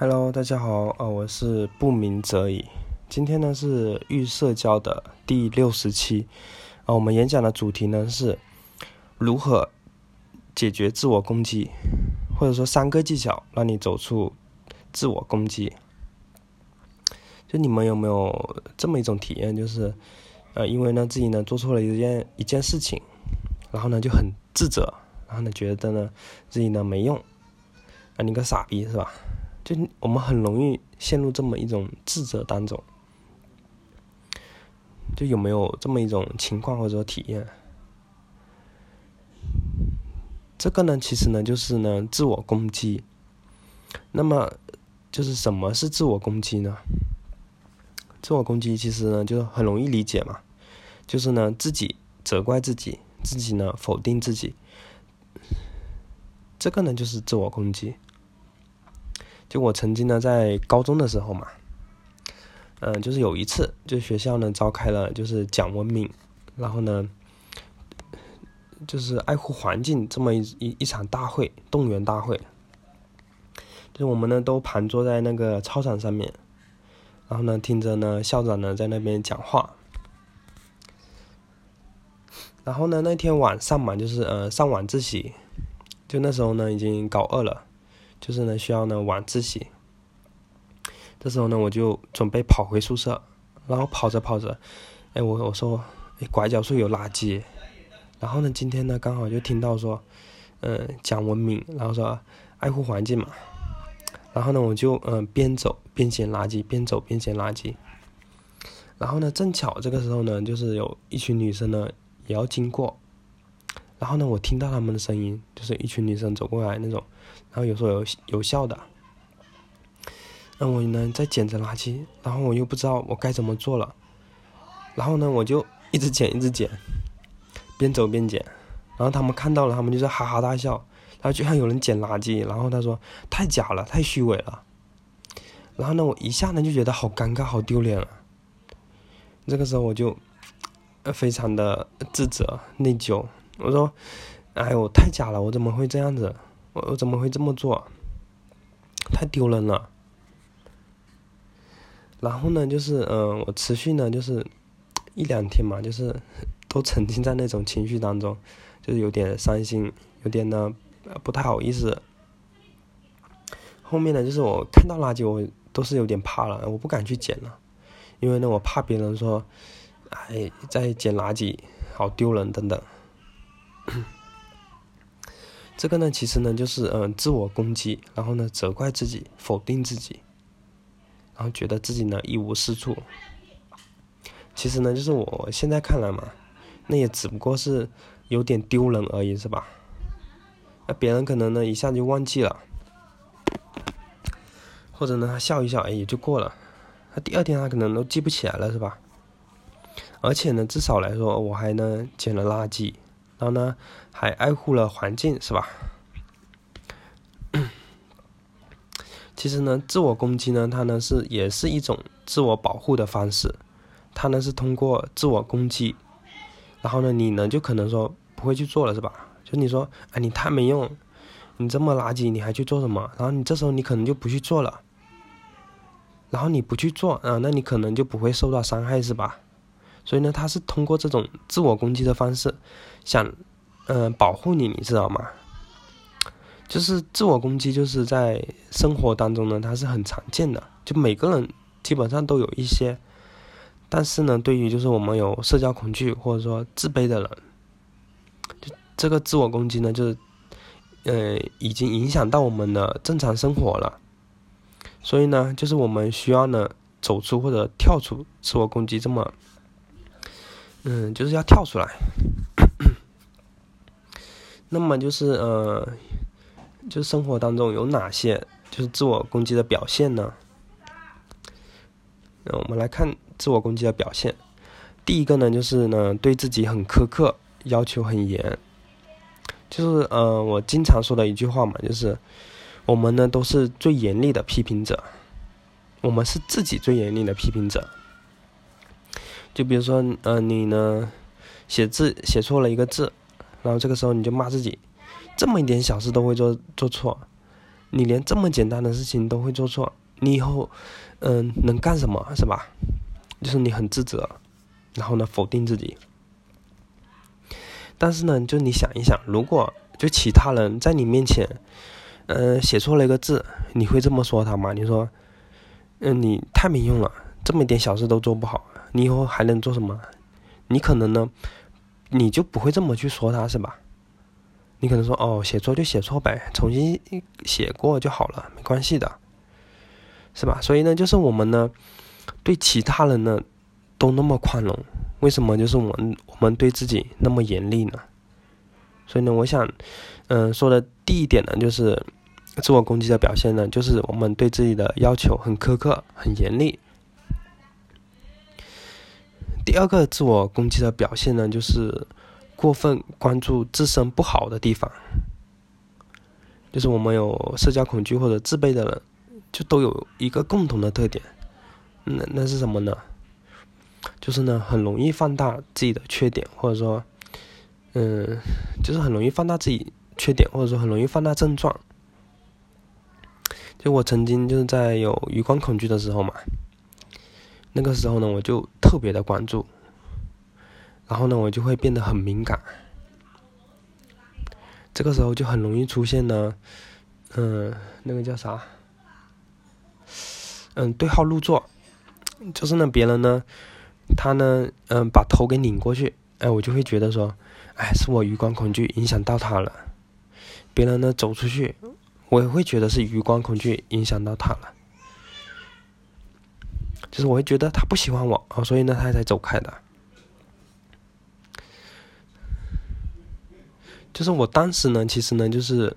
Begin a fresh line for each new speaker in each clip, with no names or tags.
Hello，大家好，呃，我是不鸣则已。今天呢是预社交的第六十期，啊，我们演讲的主题呢是如何解决自我攻击，或者说三个技巧让你走出自我攻击。就你们有没有这么一种体验，就是呃，因为呢自己呢做错了一件一件事情，然后呢就很自责，然后呢觉得呢自己呢没用，啊，你个傻逼是吧？就我们很容易陷入这么一种自责当中，就有没有这么一种情况或者说体验？这个呢，其实呢就是呢自我攻击。那么，就是什么是自我攻击呢？自我攻击其实呢就很容易理解嘛，就是呢自己责怪自己，自己呢否定自己，这个呢就是自我攻击。就我曾经呢，在高中的时候嘛，嗯，就是有一次，就学校呢召开了就是讲文明，然后呢，就是爱护环境这么一一一场大会，动员大会，就我们呢都盘坐在那个操场上面，然后呢听着呢校长呢在那边讲话，然后呢那天晚上嘛，就是呃上晚自习，就那时候呢已经高二了。就是呢，需要呢晚自习。这时候呢，我就准备跑回宿舍，然后跑着跑着，哎，我我说，拐角处有垃圾。然后呢，今天呢，刚好就听到说，嗯，讲文明，然后说爱护环境嘛。然后呢，我就嗯边走边捡垃圾，边走边捡垃圾。然后呢，正巧这个时候呢，就是有一群女生呢也要经过。然后呢，我听到他们的声音，就是一群女生走过来那种，然后有说有有笑的。那我呢在捡着垃圾，然后我又不知道我该怎么做了，然后呢我就一直捡一直捡，边走边捡，然后他们看到了，他们就是哈哈大笑，然后就像有人捡垃圾，然后他说太假了，太虚伪了。然后呢我一下呢就觉得好尴尬，好丢脸了。这个时候我就，非常的自责内疚。我说：“哎呦，太假了！我怎么会这样子？我我怎么会这么做？太丢人了。”然后呢，就是嗯，我持续呢，就是一两天嘛，就是都沉浸在那种情绪当中，就是有点伤心，有点呢不太好意思。后面呢，就是我看到垃圾，我都是有点怕了，我不敢去捡了，因为呢，我怕别人说：“哎，在捡垃圾，好丢人等等。”这个呢，其实呢，就是嗯，自我攻击，然后呢，责怪自己，否定自己，然后觉得自己呢一无是处。其实呢，就是我现在看来嘛，那也只不过是有点丢人而已，是吧？那别人可能呢一下就忘记了，或者呢他笑一笑，哎，也就过了。他第二天他可能都记不起来了，是吧？而且呢，至少来说，我还呢捡了垃圾。然后呢，还爱护了环境，是吧？其实呢，自我攻击呢，它呢是也是一种自我保护的方式。它呢是通过自我攻击，然后呢，你呢就可能说不会去做了，是吧？就你说，哎，你太没用，你这么垃圾，你还去做什么？然后你这时候你可能就不去做了。然后你不去做，啊，那你可能就不会受到伤害，是吧？所以呢，他是通过这种自我攻击的方式，想，嗯，保护你，你知道吗？就是自我攻击，就是在生活当中呢，它是很常见的，就每个人基本上都有一些。但是呢，对于就是我们有社交恐惧或者说自卑的人，就这个自我攻击呢，就是，呃，已经影响到我们的正常生活了。所以呢，就是我们需要呢，走出或者跳出自我攻击这么。嗯，就是要跳出来。那么就是呃，就是生活当中有哪些就是自我攻击的表现呢？那我们来看自我攻击的表现。第一个呢，就是呢对自己很苛刻，要求很严。就是呃，我经常说的一句话嘛，就是我们呢都是最严厉的批评者，我们是自己最严厉的批评者。就比如说，呃，你呢，写字写错了一个字，然后这个时候你就骂自己，这么一点小事都会做做错，你连这么简单的事情都会做错，你以后，嗯，能干什么是吧？就是你很自责，然后呢否定自己。但是呢，就你想一想，如果就其他人在你面前，嗯，写错了一个字，你会这么说他吗？你说，嗯，你太没用了，这么一点小事都做不好，你以后还能做什么？你可能呢，你就不会这么去说他，是吧？你可能说哦，写错就写错呗，重新写过就好了，没关系的，是吧？所以呢，就是我们呢，对其他人呢都那么宽容，为什么就是我们我们对自己那么严厉呢？所以呢，我想，嗯，说的第一点呢，就是自我攻击的表现呢，就是我们对自己的要求很苛刻、很严厉。第二个自我攻击的表现呢，就是。过分关注自身不好的地方，就是我们有社交恐惧或者自卑的人，就都有一个共同的特点，那那是什么呢？就是呢，很容易放大自己的缺点，或者说，嗯，就是很容易放大自己缺点，或者说很容易放大症状。就我曾经就是在有余光恐惧的时候嘛，那个时候呢，我就特别的关注。然后呢，我就会变得很敏感，这个时候就很容易出现呢，嗯，那个叫啥？嗯，对号入座，就是呢，别人呢，他呢，嗯，把头给拧过去，哎，我就会觉得说，哎，是我余光恐惧影响到他了。别人呢走出去，我也会觉得是余光恐惧影响到他了，就是我会觉得他不喜欢我，啊，所以呢，他才走开的。就是我当时呢，其实呢，就是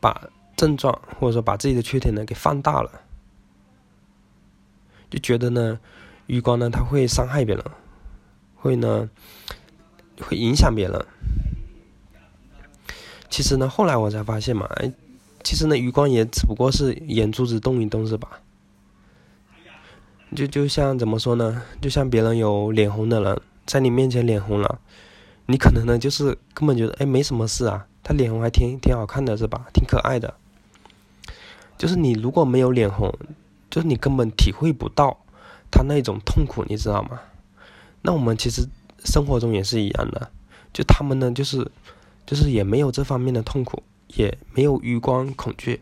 把症状或者说把自己的缺点呢给放大了，就觉得呢，余光呢，他会伤害别人，会呢，会影响别人。其实呢，后来我才发现嘛，哎，其实呢，余光也只不过是眼珠子动一动，是吧？就就像怎么说呢？就像别人有脸红的人在你面前脸红了。你可能呢，就是根本觉得哎没什么事啊，他脸红还挺挺好看的是吧？挺可爱的。就是你如果没有脸红，就是你根本体会不到他那种痛苦，你知道吗？那我们其实生活中也是一样的，就他们呢，就是就是也没有这方面的痛苦，也没有余光恐惧，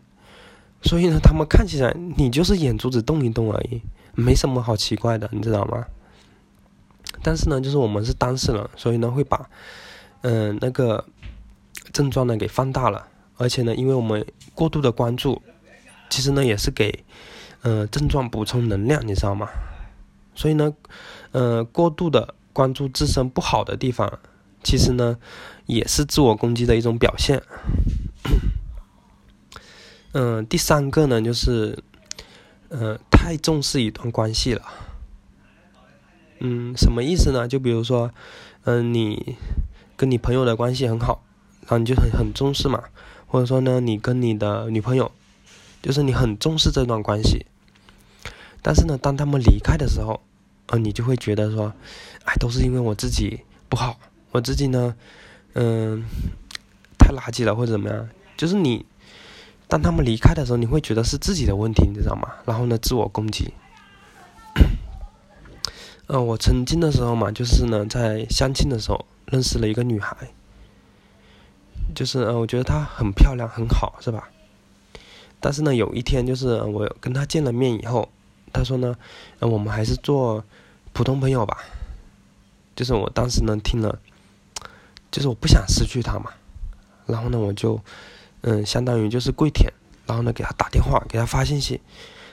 所以呢，他们看起来你就是眼珠子动一动而已，没什么好奇怪的，你知道吗？但是呢，就是我们是当事人，所以呢会把，嗯，那个症状呢给放大了，而且呢，因为我们过度的关注，其实呢也是给，呃，症状补充能量，你知道吗？所以呢，呃，过度的关注自身不好的地方，其实呢也是自我攻击的一种表现。嗯，第三个呢就是，呃，太重视一段关系了。嗯，什么意思呢？就比如说，嗯，你跟你朋友的关系很好，然后你就很很重视嘛。或者说呢，你跟你的女朋友，就是你很重视这段关系。但是呢，当他们离开的时候，呃，你就会觉得说，哎，都是因为我自己不好，我自己呢，嗯，太垃圾了或者怎么样。就是你，当他们离开的时候，你会觉得是自己的问题，你知道吗？然后呢，自我攻击。嗯，我曾经的时候嘛，就是呢，在相亲的时候认识了一个女孩，就是呃，我觉得她很漂亮，很好，是吧？但是呢，有一天就是我跟她见了面以后，她说呢，呃，我们还是做普通朋友吧。就是我当时呢听了，就是我不想失去她嘛，然后呢，我就嗯，相当于就是跪舔，然后呢给她打电话，给她发信息，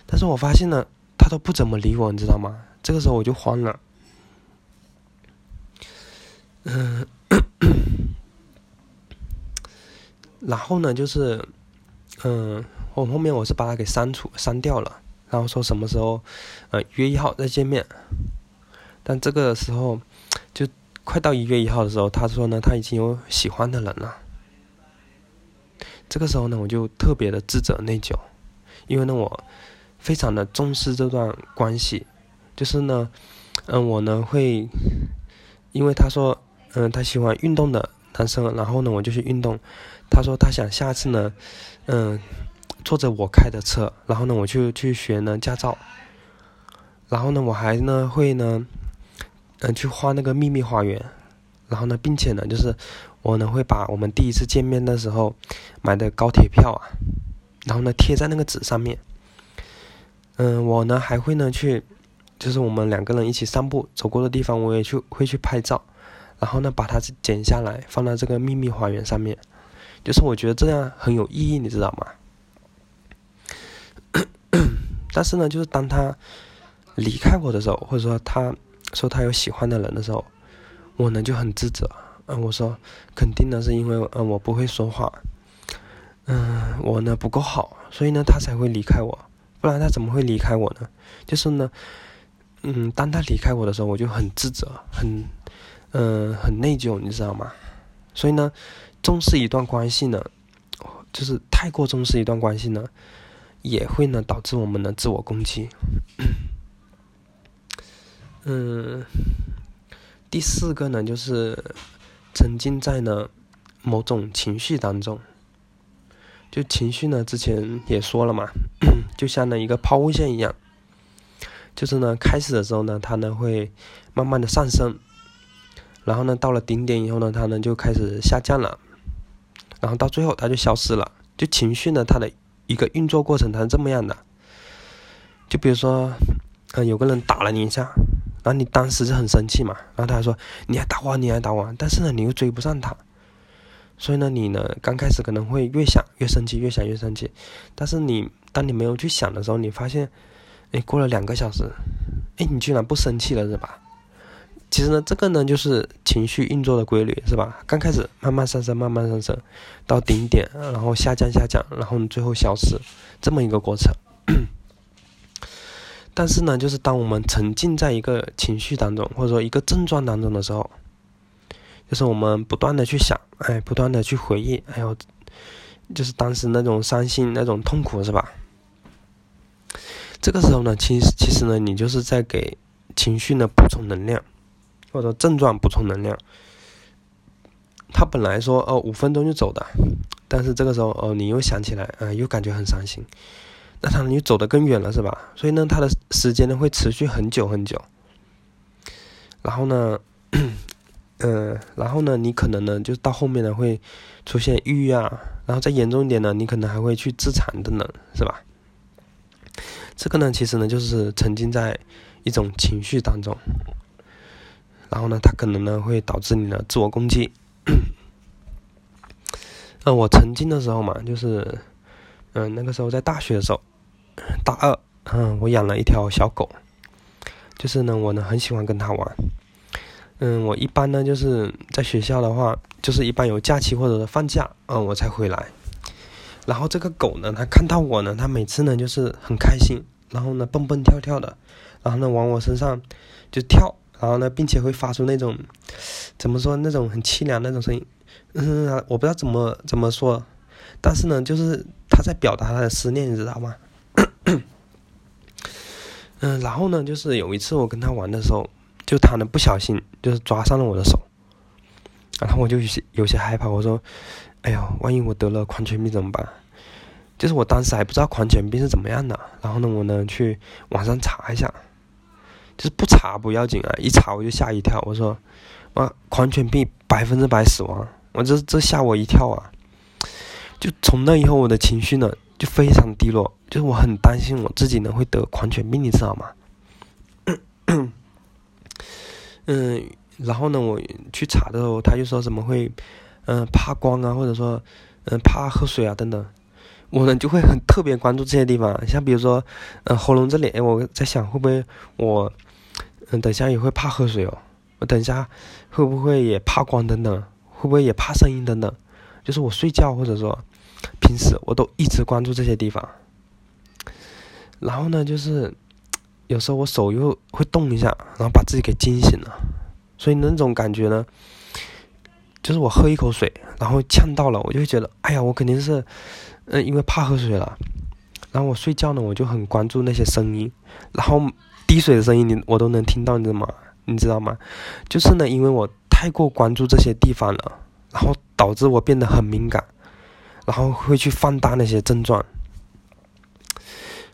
但是我发现呢，她都不怎么理我，你知道吗？这个时候我就慌了，嗯，然后呢，就是，嗯，我后面我是把他给删除、删掉了，然后说什么时候，呃，一月一号再见面。但这个时候，就快到一月一号的时候，他说呢，他已经有喜欢的人了。这个时候呢，我就特别的自责内疚，因为呢，我非常的重视这段关系。就是呢，嗯，我呢会，因为他说，嗯，他喜欢运动的男生，然后呢，我就去运动。他说他想下次呢，嗯，坐着我开的车，然后呢，我就去学呢驾照。然后呢，我还呢会呢，嗯，去画那个秘密花园。然后呢，并且呢，就是我呢会把我们第一次见面的时候买的高铁票啊，然后呢贴在那个纸上面。嗯，我呢还会呢去，就是我们两个人一起散步走过的地方，我也去会去拍照，然后呢把它剪下来放在这个秘密花园上面。就是我觉得这样很有意义，你知道吗？但是呢，就是当他离开我的时候，或者说他说他有喜欢的人的时候，我呢就很自责。嗯，我说肯定呢是因为嗯我不会说话，嗯我呢不够好，所以呢他才会离开我，不然他怎么会离开我呢？就是呢，嗯，当他离开我的时候，我就很自责，很嗯很内疚，你知道吗？所以呢。重视一段关系呢，就是太过重视一段关系呢，也会呢导致我们的自我攻击。嗯，第四个呢就是沉浸在呢某种情绪当中，就情绪呢之前也说了嘛，就像呢一个抛物线一样，就是呢开始的时候呢它呢会慢慢的上升，然后呢到了顶点以后呢它呢就开始下降了。然后到最后，它就消失了。就情绪呢，它的一个运作过程，它是这么样的。就比如说，嗯，有个人打了你一下，然后你当时就很生气嘛。然后他说：“你还打我，你还打我。”但是呢，你又追不上他，所以呢，你呢，刚开始可能会越想越生气，越想越生气。但是你当你没有去想的时候，你发现，哎，过了两个小时，哎，你居然不生气了，是吧？其实呢，这个呢就是情绪运作的规律，是吧？刚开始慢慢上升，慢慢上升，到顶点，然后下降下降，然后你最后消失，这么一个过程。但是呢，就是当我们沉浸在一个情绪当中，或者说一个症状当中的时候，就是我们不断的去想，哎，不断的去回忆，还有就是当时那种伤心、那种痛苦，是吧？这个时候呢，其实其实呢，你就是在给情绪呢补充能量。或者症状补充能量，他本来说哦五分钟就走的，但是这个时候哦你又想起来，啊又感觉很伤心，那他你走得更远了是吧？所以呢，他的时间呢会持续很久很久。然后呢，嗯，然后呢，你可能呢就到后面呢会出现抑郁啊，然后再严重一点呢，你可能还会去自残等等，是吧？这个呢，其实呢就是沉浸在一种情绪当中。然后呢，它可能呢会导致你的自我攻击。呃，我曾经的时候嘛，就是，嗯，那个时候在大学的时候，大二，嗯，我养了一条小狗，就是呢，我呢很喜欢跟它玩。嗯，我一般呢就是在学校的话，就是一般有假期或者是放假，嗯，我才回来。然后这个狗呢，它看到我呢，它每次呢就是很开心，然后呢蹦蹦跳跳的，然后呢往我身上就跳。然后呢，并且会发出那种，怎么说那种很凄凉那种声音，嗯，我不知道怎么怎么说，但是呢，就是他在表达他的思念，你知道吗？嗯，然后呢，就是有一次我跟他玩的时候，就他呢不小心就是抓伤了我的手，然后我就有些有些害怕，我说，哎呦，万一我得了狂犬病怎么办？就是我当时还不知道狂犬病是怎么样的，然后呢，我呢去网上查一下。就是不查不要紧啊，一查我就吓一跳。我说，啊，狂犬病百分之百死亡，我这这吓我一跳啊！就从那以后，我的情绪呢就非常低落，就是我很担心我自己呢会得狂犬病，你知道吗？嗯，然后呢，我去查的时候，他就说什么会，嗯，怕光啊，或者说，嗯，怕喝水啊等等。我呢就会很特别关注这些地方，像比如说，嗯，喉咙这里，我在想会不会我，嗯，等下也会怕喝水哦，我等下会不会也怕光等等，会不会也怕声音等等，就是我睡觉或者说平时我都一直关注这些地方，然后呢，就是有时候我手又会动一下，然后把自己给惊醒了，所以那种感觉呢，就是我喝一口水，然后呛到了，我就会觉得，哎呀，我肯定是。嗯，因为怕喝水了，然后我睡觉呢，我就很关注那些声音，然后滴水的声音你我都能听到，你知道吗？你知道吗？就是呢，因为我太过关注这些地方了，然后导致我变得很敏感，然后会去放大那些症状。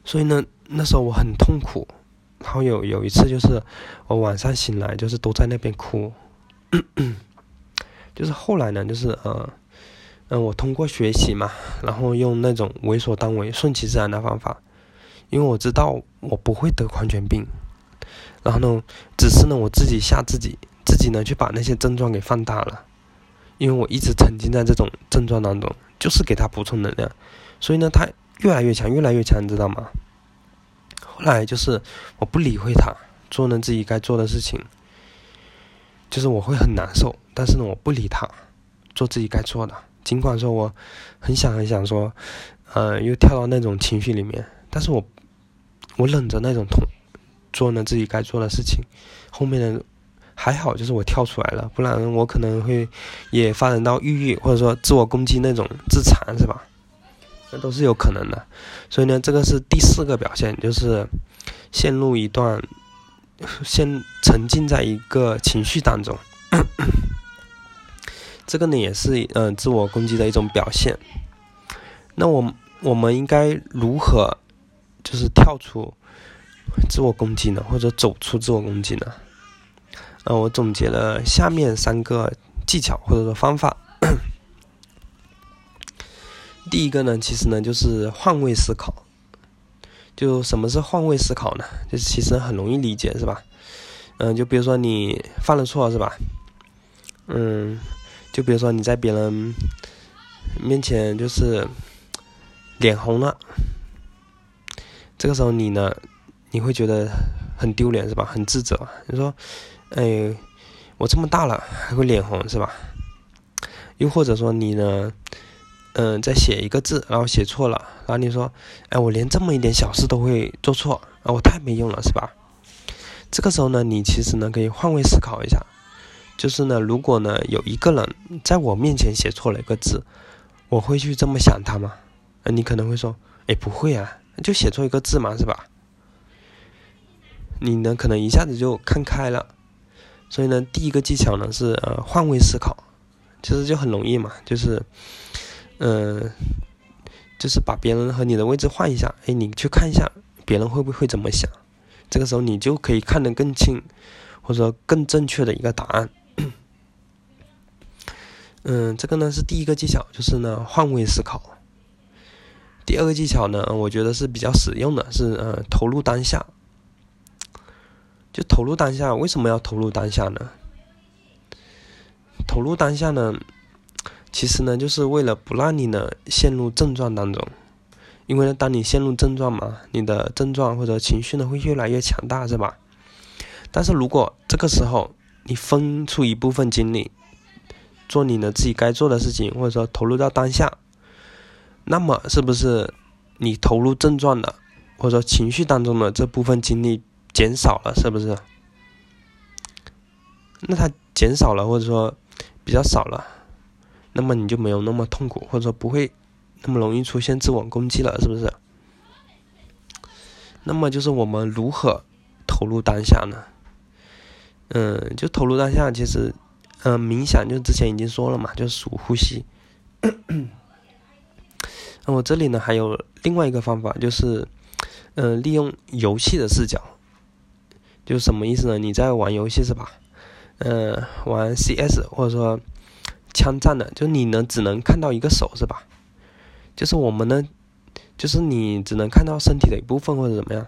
所以呢，那时候我很痛苦。然后有有一次就是我晚上醒来就是都在那边哭，就是后来呢就是呃嗯我通过学习嘛，然后用那种为所当为、顺其自然的方法，因为我知道我不会得狂犬病，然后呢只是呢我自己吓自己，自己呢去把那些症状给放大了，因为我一直沉浸在这种症状当中，就是给他补充能量，所以呢他越来越强，越来越强，你知道吗？后来就是我不理会他，做呢自己该做的事情，就是我会很难受，但是呢我不理他，做自己该做的。尽管说我很想很想说，呃，又跳到那种情绪里面，但是我我忍着那种痛，做呢自己该做的事情。后面的还好，就是我跳出来了，不然我可能会也发展到抑郁或者说自我攻击那种自残，是吧？那都是有可能的，所以呢，这个是第四个表现，就是陷入一段，陷沉浸在一个情绪当中。这个呢，也是嗯自我攻击的一种表现。那我我们应该如何就是跳出自我攻击呢？或者走出自我攻击呢？呃，我总结了下面三个技巧或者说方法。第一个呢，其实呢就是换位思考。就什么是换位思考呢？就是其实很容易理解，是吧？嗯，就比如说你犯了错，是吧？嗯，就比如说你在别人面前就是脸红了，这个时候你呢，你会觉得很丢脸，是吧？很自责。你说，哎，我这么大了还会脸红，是吧？又或者说你呢？嗯，在写一个字，然后写错了，然后你说，哎，我连这么一点小事都会做错，啊，我太没用了，是吧？这个时候呢，你其实呢可以换位思考一下，就是呢，如果呢有一个人在我面前写错了一个字，我会去这么想他吗？呃，你可能会说，哎，不会啊，就写错一个字嘛，是吧？你呢可能一下子就看开了，所以呢，第一个技巧呢是呃换位思考，其实就很容易嘛，就是。嗯，就是把别人和你的位置换一下，哎，你去看一下别人会不会怎么想，这个时候你就可以看得更清，或者说更正确的一个答案。嗯，这个呢是第一个技巧，就是呢换位思考。第二个技巧呢，我觉得是比较实用的，是呃投入当下。就投入当下，为什么要投入当下呢？投入当下呢？其实呢，就是为了不让你呢陷入症状当中，因为呢，当你陷入症状嘛，你的症状或者情绪呢会越来越强大，是吧？但是如果这个时候你分出一部分精力，做你呢自己该做的事情，或者说投入到当下，那么是不是你投入症状的或者说情绪当中的这部分精力减少了，是不是？那它减少了，或者说比较少了。那么你就没有那么痛苦，或者说不会那么容易出现自我攻击了，是不是？那么就是我们如何投入当下呢？嗯，就投入当下，其实，嗯，冥想就之前已经说了嘛，就是数呼吸。那我这里呢还有另外一个方法，就是，嗯，利用游戏的视角，就什么意思呢？你在玩游戏是吧？嗯，玩 CS 或者说。枪战的，就你呢，只能看到一个手是吧？就是我们呢，就是你只能看到身体的一部分或者怎么样？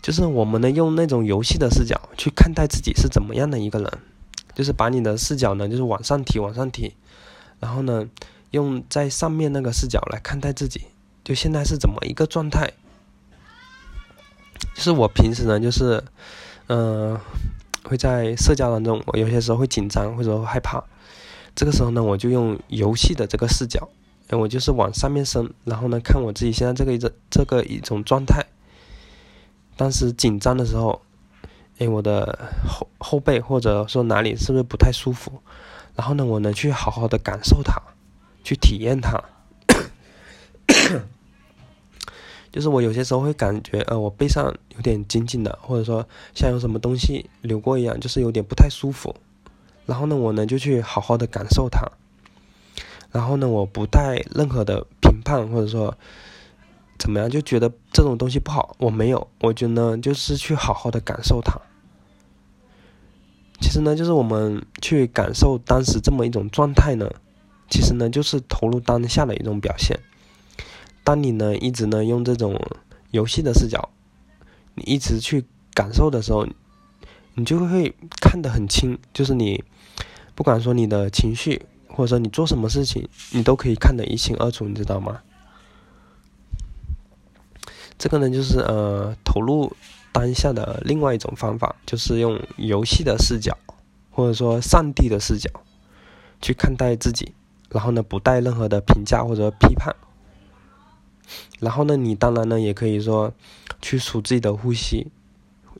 就是我们呢，用那种游戏的视角去看待自己是怎么样的一个人，就是把你的视角呢，就是往上提，往上提，然后呢，用在上面那个视角来看待自己，就现在是怎么一个状态？就是我平时呢，就是，嗯，会在社交当中，我有些时候会紧张或者害怕。这个时候呢，我就用游戏的这个视角，我就是往上面升，然后呢，看我自己现在这个这这个一种状态。当时紧张的时候，哎，我的后后背或者说哪里是不是不太舒服？然后呢，我能去好好的感受它，去体验它。就是我有些时候会感觉，呃，我背上有点紧紧的，或者说像有什么东西流过一样，就是有点不太舒服。然后呢，我呢就去好好的感受它。然后呢，我不带任何的评判或者说，怎么样，就觉得这种东西不好。我没有，我觉得呢，就是去好好的感受它。其实呢，就是我们去感受当时这么一种状态呢，其实呢，就是投入当下的一种表现。当你呢一直呢用这种游戏的视角，你一直去感受的时候，你就会看得很清。就是你不管说你的情绪，或者说你做什么事情，你都可以看得一清二楚，你知道吗？这个呢，就是呃投入当下的另外一种方法，就是用游戏的视角，或者说上帝的视角去看待自己，然后呢不带任何的评价或者批判。然后呢，你当然呢也可以说去数自己的呼吸，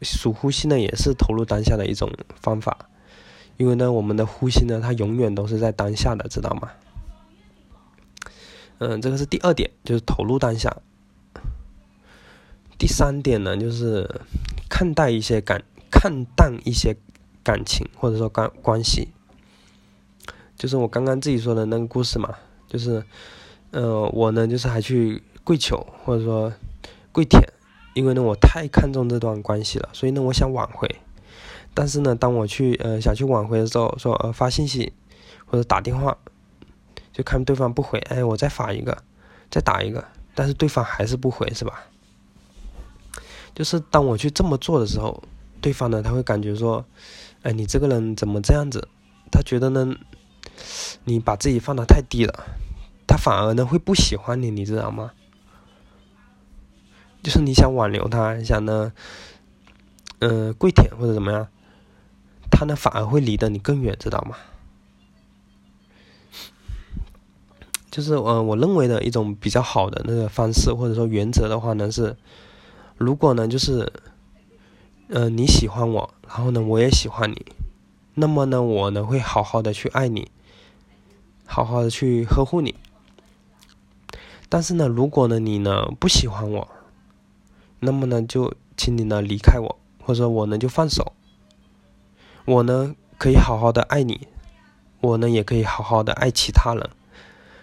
数呼吸呢也是投入当下的一种方法，因为呢我们的呼吸呢它永远都是在当下的，知道吗？嗯，这个是第二点，就是投入当下。第三点呢，就是看待一些感，看淡一些感情，或者说关关系。就是我刚刚自己说的那个故事嘛，就是，呃，我呢就是还去跪求，或者说跪舔，因为呢我太看重这段关系了，所以呢我想挽回。但是呢，当我去呃想去挽回的时候，说呃发信息或者打电话，就看对方不回，哎，我再发一个，再打一个，但是对方还是不回，是吧？就是当我去这么做的时候，对方呢他会感觉说，哎，你这个人怎么这样子？他觉得呢，你把自己放得太低了，他反而呢会不喜欢你，你知道吗？就是你想挽留他，想呢，嗯，跪舔或者怎么样，他呢反而会离得你更远，知道吗？就是嗯，我认为的一种比较好的那个方式或者说原则的话呢是。如果呢，就是，呃，你喜欢我，然后呢，我也喜欢你，那么呢，我呢会好好的去爱你，好好的去呵护你。但是呢，如果呢你呢不喜欢我，那么呢就请你呢离开我，或者我呢就放手。我呢可以好好的爱你，我呢也可以好好的爱其他人，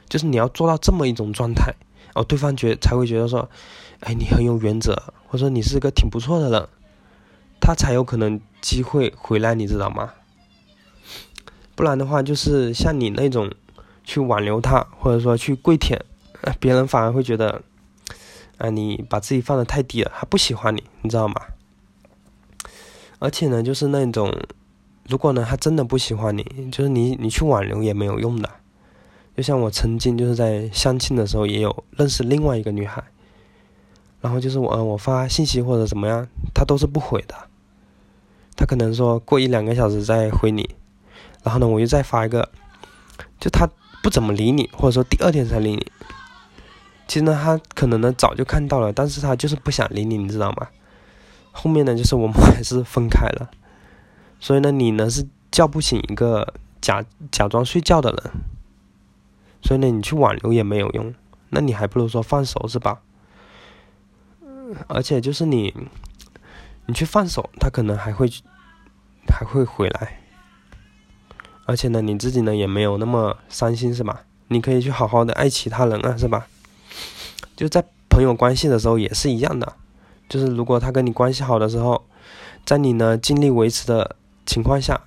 就是你要做到这么一种状态，哦，对方觉才会觉得说。哎，你很有原则，或者说你是个挺不错的人，他才有可能机会回来，你知道吗？不然的话，就是像你那种去挽留他，或者说去跪舔，别人反而会觉得，啊，你把自己放的太低了，他不喜欢你，你知道吗？而且呢，就是那种，如果呢他真的不喜欢你，就是你你去挽留也没有用的。就像我曾经就是在相亲的时候，也有认识另外一个女孩。然后就是我，我发信息或者怎么样，他都是不回的。他可能说过一两个小时再回你，然后呢，我又再发一个，就他不怎么理你，或者说第二天才理你。其实呢，他可能呢早就看到了，但是他就是不想理你，你知道吗？后面呢，就是我们还是分开了。所以呢，你呢是叫不醒一个假假装睡觉的人，所以呢，你去挽留也没有用，那你还不如说放手，是吧？而且就是你，你去放手，他可能还会还会回来。而且呢，你自己呢也没有那么伤心，是吧？你可以去好好的爱其他人啊，是吧？就在朋友关系的时候也是一样的，就是如果他跟你关系好的时候，在你呢尽力维持的情况下，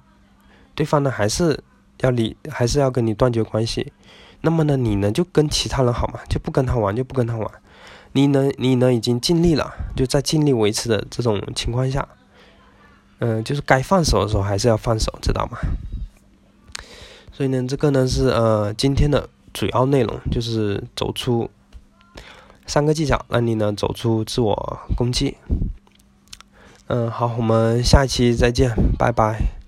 对方呢还是要离，还是要跟你断绝关系，那么呢你呢就跟其他人好嘛，就不跟他玩，就不跟他玩。你呢？你呢？已经尽力了，就在尽力维持的这种情况下，嗯，就是该放手的时候还是要放手，知道吗？所以呢，这个呢是呃今天的主要内容，就是走出三个技巧，让你呢走出自我攻击。嗯，好，我们下期再见，拜拜。